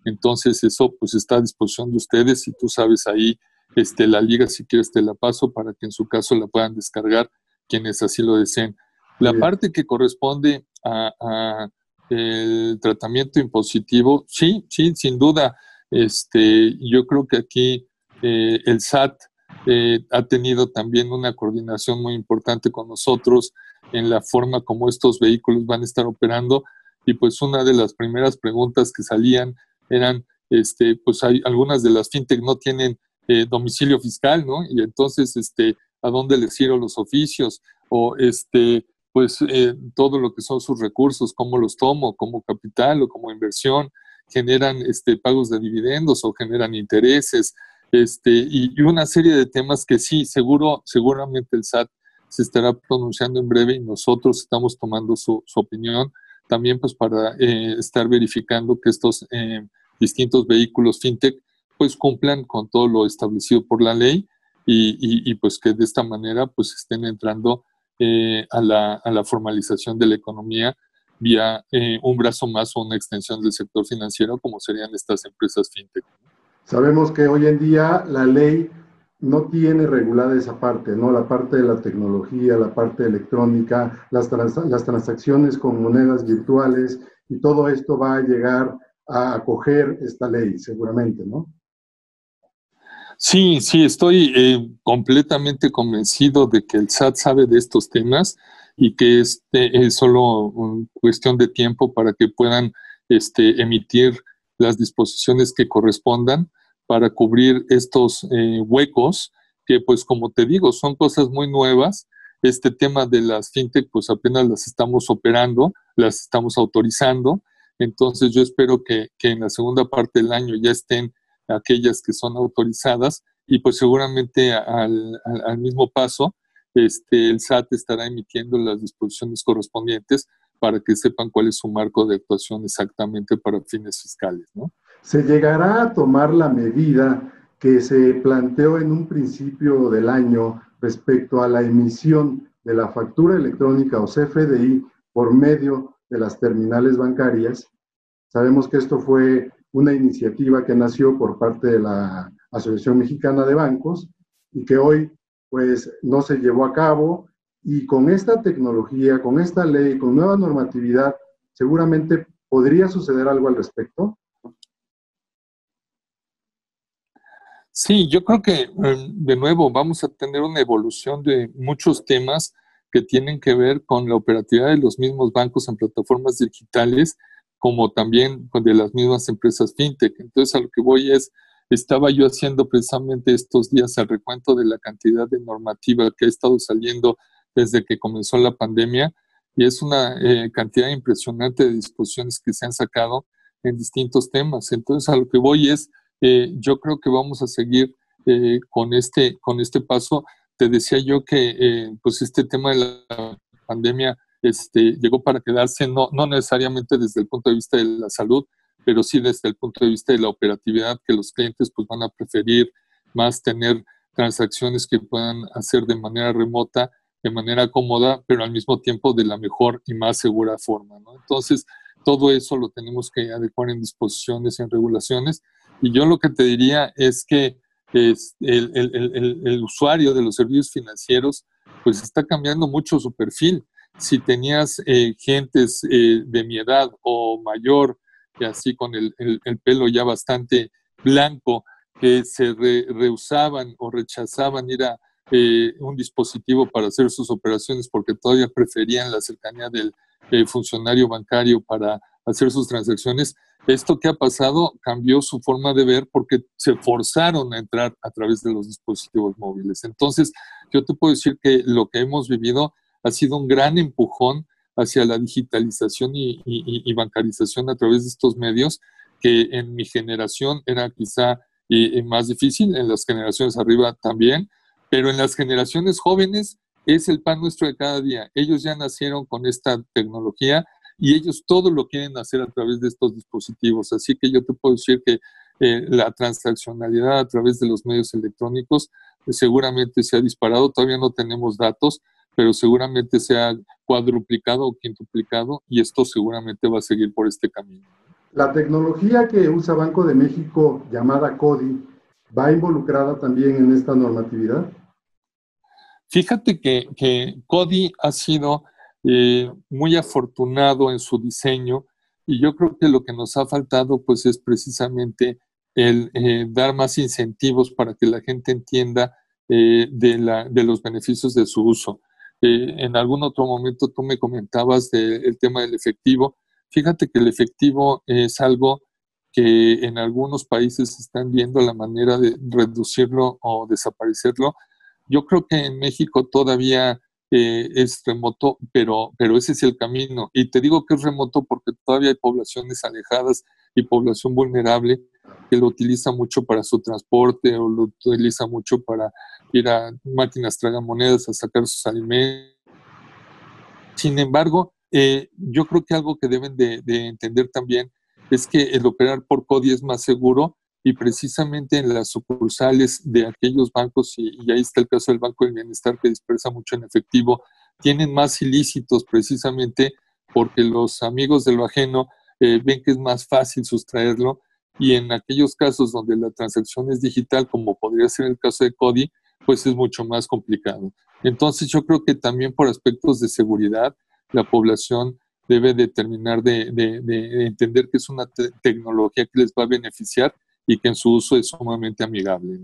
Entonces eso pues está a disposición de ustedes y tú sabes ahí este, la liga, si quieres te la paso para que en su caso la puedan descargar quienes así lo deseen. La parte que corresponde a, a el tratamiento impositivo, sí, sí, sin duda este, yo creo que aquí eh, el SAT eh, ha tenido también una coordinación muy importante con nosotros en la forma como estos vehículos van a estar operando. Y pues una de las primeras preguntas que salían eran, este, pues hay algunas de las fintech no tienen eh, domicilio fiscal, ¿no? Y entonces, este, ¿a dónde les giro los oficios? O este, pues todo lo que son sus recursos, cómo los tomo, como capital o como inversión generan este, pagos de dividendos o generan intereses, este, y, una serie de temas que sí, seguro, seguramente el SAT se estará pronunciando en breve y nosotros estamos tomando su, opinión también pues para eh, estar verificando que estos eh, distintos vehículos fintech pues cumplan con todo lo establecido por la ley y, pues que de esta manera pues estén entrando eh, a, la, a, la, formalización de la economía vía un brazo más o una extensión del sector financiero como serían estas empresas fintech. Sabemos que hoy en día la ley no tiene regulada esa parte, ¿no? La parte de la tecnología, la parte electrónica, las, las transacciones con monedas virtuales y todo esto va a llegar a acoger esta ley, seguramente, ¿no? Sí, sí, estoy eh, completamente convencido de que el SAT sabe de estos temas y que este es solo cuestión de tiempo para que puedan este, emitir las disposiciones que correspondan para cubrir estos eh, huecos que pues como te digo son cosas muy nuevas. Este tema de las fintech pues apenas las estamos operando, las estamos autorizando. Entonces yo espero que, en la segunda parte del año ya estén aquellas que son autorizadas y pues seguramente al, al, mismo paso este, el SAT estará emitiendo las disposiciones correspondientes para que sepan cuál es su marco de actuación exactamente para fines fiscales. ¿no? Se llegará a tomar la medida que se planteó en un principio del año respecto a la emisión de la factura electrónica o CFDI por medio de las terminales bancarias. Sabemos que esto fue una iniciativa que nació por parte de la Asociación Mexicana de Bancos y que hoy pues no se llevó a cabo y con esta tecnología, con esta ley, con nueva normatividad, seguramente podría suceder algo al respecto. Sí, yo creo que em, de nuevo vamos a tener una evolución de muchos temas que tienen que ver con la operatividad de los mismos bancos en plataformas digitales, como también de las mismas empresas fintech. Entonces, a lo que voy es, estaba yo haciendo precisamente estos días el recuento de la cantidad de normativa que ha estado saliendo desde que comenzó la pandemia y es una eh, cantidad impresionante de disposiciones que se han sacado en distintos temas. Entonces, a lo que voy es, eh, yo creo que vamos a seguir eh, con, este, con este paso. Te decía yo que eh, pues este tema de la pandemia este, llegó para quedarse, no, no necesariamente desde el punto de vista de la salud, pero sí desde el punto de vista de la operatividad, que los clientes pues, van a preferir más tener transacciones que puedan hacer de manera remota, de manera cómoda, pero al mismo tiempo de la mejor y más segura forma. Entonces, todo eso lo tenemos que adecuar en disposiciones, en regulaciones, y yo lo que te diría es que es el, el, el, usuario de los servicios financieros pues está cambiando mucho su perfil. Si tenías eh, gentes eh, de mi edad o mayor, y así con el, pelo ya bastante blanco, que se rehusaban o rechazaban ir a eh, un dispositivo para hacer sus operaciones porque todavía preferían la cercanía del funcionario bancario para hacer sus transacciones, esto que ha pasado cambió su forma de ver porque se forzaron a entrar a través de los dispositivos móviles. Entonces, yo te puedo decir que lo que hemos vivido ha sido un gran empujón hacia la digitalización y, bancarización a través de estos medios, que en mi generación era quizá más difícil, en las generaciones arriba también, pero en las generaciones jóvenes es el pan nuestro de cada día. Ellos ya nacieron con esta tecnología y ellos todo lo quieren hacer a través de estos dispositivos. Así que yo te puedo decir que eh, la transaccionalidad a través de los medios electrónicos eh, seguramente se ha disparado, todavía no tenemos datos, pero seguramente se ha cuadruplicado o quintuplicado y esto seguramente va a seguir por este camino. La tecnología que usa Banco de México llamada CODI va involucrada también en esta normatividad. Fíjate que, que CODI ha sido eh, muy afortunado en su diseño y yo creo que lo que nos ha faltado pues es precisamente el eh, dar más incentivos para que la gente entienda eh, de, la, de, los beneficios de su uso. en algún otro momento tú me comentabas del tema del efectivo. Fíjate que el efectivo es algo que en algunos países están viendo la manera de reducirlo o desaparecerlo. Yo creo que en México todavía eh, es remoto, pero, pero ese es el camino. Y te digo que es remoto porque todavía hay poblaciones alejadas y población vulnerable que lo utiliza mucho para su transporte o lo utiliza mucho para ir a máquinas tragamonedas a sacar sus alimentos. Sin embargo, eh, yo creo que algo que deben de, entender también es que el operar por CODI es más seguro y precisamente en las sucursales de aquellos bancos, y, ahí está el caso del Banco del Bienestar que dispersa mucho en efectivo, tienen más ilícitos precisamente porque los amigos de lo ajeno eh, ven que es más fácil sustraerlo y en aquellos casos donde la transacción es digital, como podría ser el caso de CODI, pues es mucho más complicado. Entonces yo creo que también por aspectos de seguridad, la población debe determinar de, de, entender que es una tecnología que les va a beneficiar y que en su uso es sumamente amigable.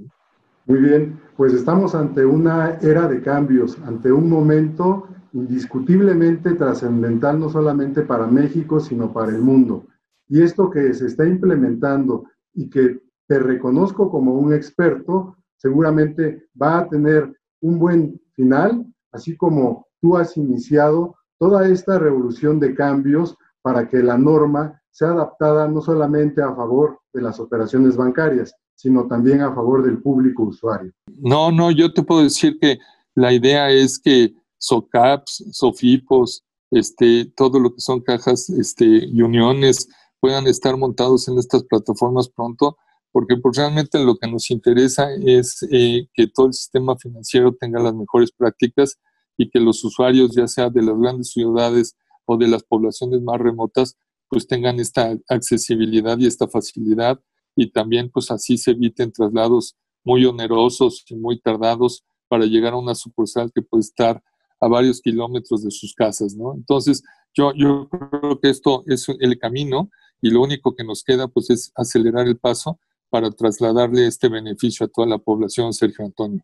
Muy bien, pues estamos ante una era de cambios, ante un momento indiscutiblemente trascendental no solamente para México, sino para el mundo. Y esto que se está implementando y que te reconozco como un experto, seguramente va a tener un buen final, así como tú has iniciado toda esta revolución de cambios para que la norma sea adaptada no solamente a favor de las operaciones bancarias, sino también a favor del público usuario. No, no, yo te puedo decir que la idea es que SOCAPs, SOFIPOS, este, todo lo que son cajas este, y uniones puedan estar montados en estas plataformas pronto, porque pues, realmente lo que nos interesa es eh, que todo el sistema financiero tenga las mejores prácticas y que los usuarios, ya sea de las grandes ciudades o de las poblaciones más remotas, pues tengan esta accesibilidad y esta facilidad y también pues así se eviten traslados muy onerosos y muy tardados para llegar a una sucursal que puede estar a varios kilómetros de sus casas, ¿no? Entonces, yo, yo creo que esto es el camino y lo único que nos queda pues es acelerar el paso para trasladarle este beneficio a toda la población, Sergio Antonio.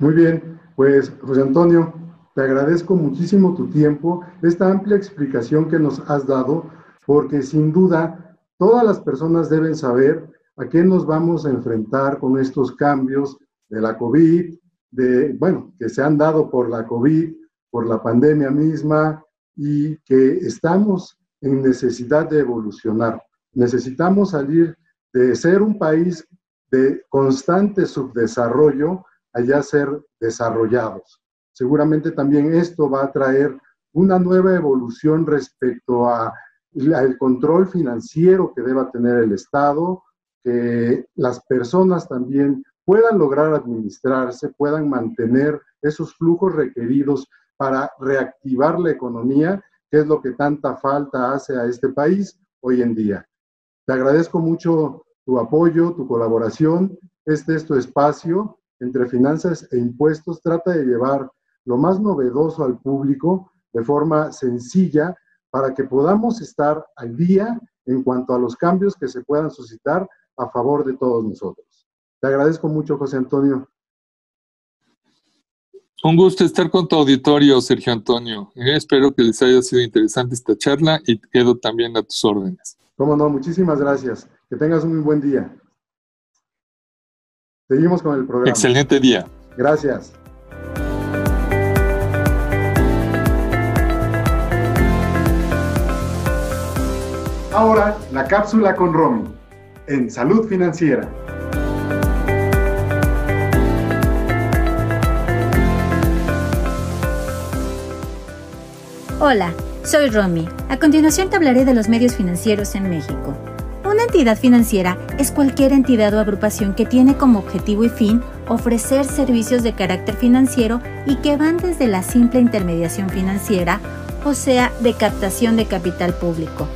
Muy bien, pues José Antonio, te agradezco muchísimo tu tiempo, esta amplia explicación que nos has dado, porque sin duda todas las personas deben saber a qué nos vamos a enfrentar con estos cambios de la COVID, de, bueno, que se han dado por la COVID, por la pandemia misma y que estamos en necesidad de evolucionar. Necesitamos salir de ser un país de constante subdesarrollo a ya ser desarrollados. Seguramente también esto va a traer una nueva evolución respecto a al control financiero que deba tener el Estado, que las personas también puedan lograr administrarse, puedan mantener esos flujos requeridos para reactivar la economía, que es lo que tanta falta hace a este país hoy en día. Te agradezco mucho tu apoyo, tu colaboración. Este es tu espacio entre finanzas e impuestos. Trata de llevar lo más novedoso al público de forma sencilla para que podamos estar al día en cuanto a los cambios que se puedan suscitar a favor de todos nosotros. Te agradezco mucho, José Antonio. Un gusto estar con tu auditorio, Sergio Antonio. Eh, espero que les haya sido interesante esta charla y quedo también a tus órdenes. Cómo no, muchísimas gracias. Que tengas un muy buen día. Seguimos con el programa. Excelente día. Gracias. Ahora, la cápsula con Romy, en Salud Financiera. Hola, soy Romy. A continuación te hablaré de los medios financieros en México. Una entidad financiera es cualquier entidad o agrupación que tiene como objetivo y fin ofrecer servicios de carácter financiero y que van desde la simple intermediación financiera, o sea, de captación de capital público,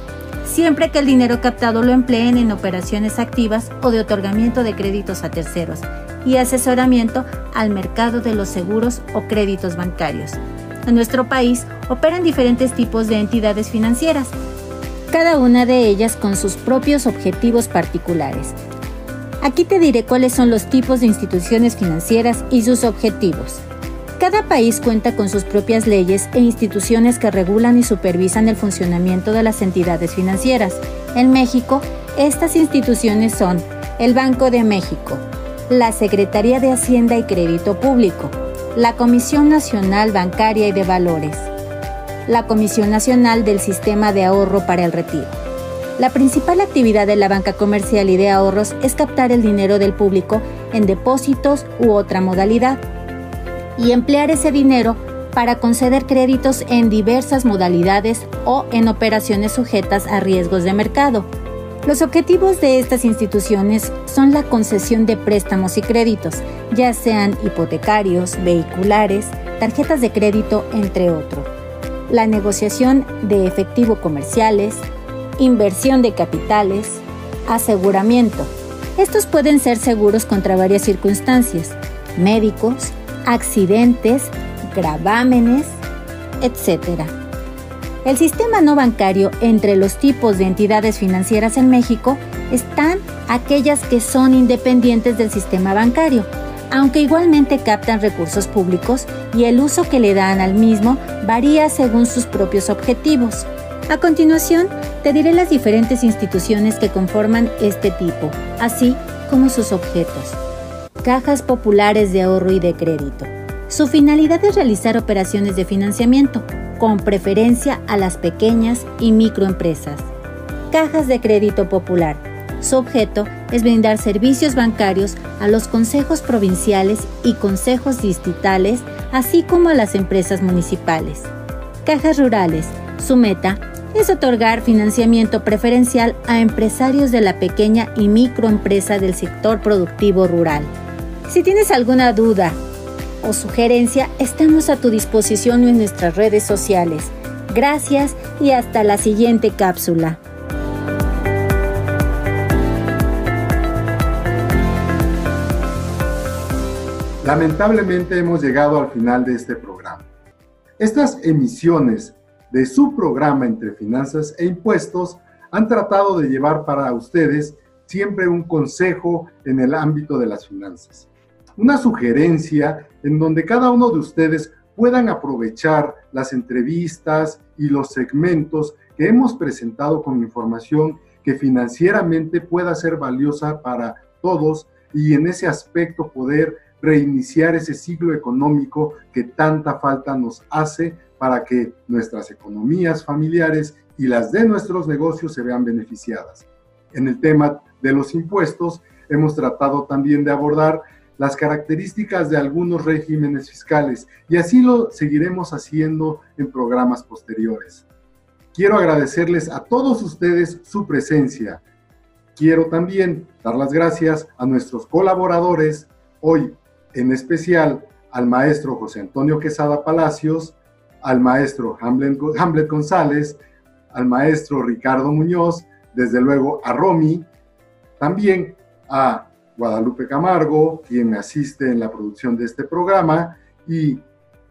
siempre que el dinero captado lo empleen en operaciones activas o de otorgamiento de créditos a terceros y asesoramiento al mercado de los seguros o créditos bancarios. En nuestro país operan diferentes tipos de entidades financieras, cada una de ellas con sus propios objetivos particulares. Aquí te diré cuáles son los tipos de instituciones financieras y sus objetivos. Cada país cuenta con sus propias leyes e instituciones que regulan y supervisan el funcionamiento de las entidades financieras. En México, estas instituciones son el Banco de México, la Secretaría de Hacienda y Crédito Público, la Comisión Nacional Bancaria y de Valores, la Comisión Nacional del Sistema de Ahorro para el Retiro. La principal actividad de la banca comercial y de ahorros es captar el dinero del público en depósitos u otra modalidad y emplear ese dinero para conceder créditos en diversas modalidades o en operaciones sujetas a riesgos de mercado. Los objetivos de estas instituciones son la concesión de préstamos y créditos, ya sean hipotecarios, vehiculares, tarjetas de crédito, entre otros. La negociación de efectivo comerciales, inversión de capitales, aseguramiento. Estos pueden ser seguros contra varias circunstancias, médicos, accidentes, gravámenes, etc. El sistema no bancario entre los tipos de entidades financieras en México están aquellas que son independientes del sistema bancario, aunque igualmente captan recursos públicos y el uso que le dan al mismo varía según sus propios objetivos. A continuación, te diré las diferentes instituciones que conforman este tipo, así como sus objetos. Cajas populares de ahorro y de crédito. Su finalidad es realizar operaciones de financiamiento, con preferencia a las pequeñas y microempresas. Cajas de crédito popular. Su objeto es brindar servicios bancarios a los consejos provinciales y consejos distritales, así como a las empresas municipales. Cajas rurales. Su meta es otorgar financiamiento preferencial a empresarios de la pequeña y microempresa del sector productivo rural. Si tienes alguna duda o sugerencia, estamos a tu disposición en nuestras redes sociales. Gracias y hasta la siguiente cápsula. Lamentablemente hemos llegado al final de este programa. Estas emisiones de su programa entre finanzas e impuestos han tratado de llevar para ustedes siempre un consejo en el ámbito de las finanzas una sugerencia en donde cada uno de ustedes puedan aprovechar las entrevistas y los segmentos que hemos presentado con información que financieramente pueda ser valiosa para todos y en ese aspecto poder reiniciar ese ciclo económico que tanta falta nos hace para que nuestras economías familiares y las de nuestros negocios se vean beneficiadas. En el tema de los impuestos, hemos tratado también de abordar las características de algunos regímenes fiscales y así lo seguiremos haciendo en programas posteriores. Quiero agradecerles a todos ustedes su presencia. Quiero también dar las gracias a nuestros colaboradores, hoy en especial al maestro José Antonio Quesada Palacios, al maestro Hamlet, González, al maestro Ricardo Muñoz, desde luego a Romy, también a Guadalupe Camargo, quien me asiste en la producción de este programa, y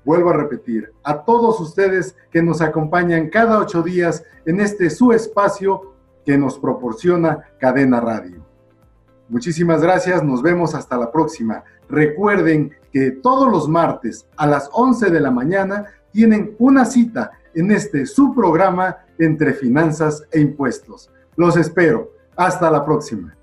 vuelvo a repetir, a todos ustedes que nos acompañan cada ocho días en este su espacio que nos proporciona Cadena Radio. Muchísimas gracias, nos vemos hasta la próxima. Recuerden que todos los martes a las 11 de la mañana tienen una cita en este su programa entre finanzas e impuestos. Los espero. Hasta la próxima.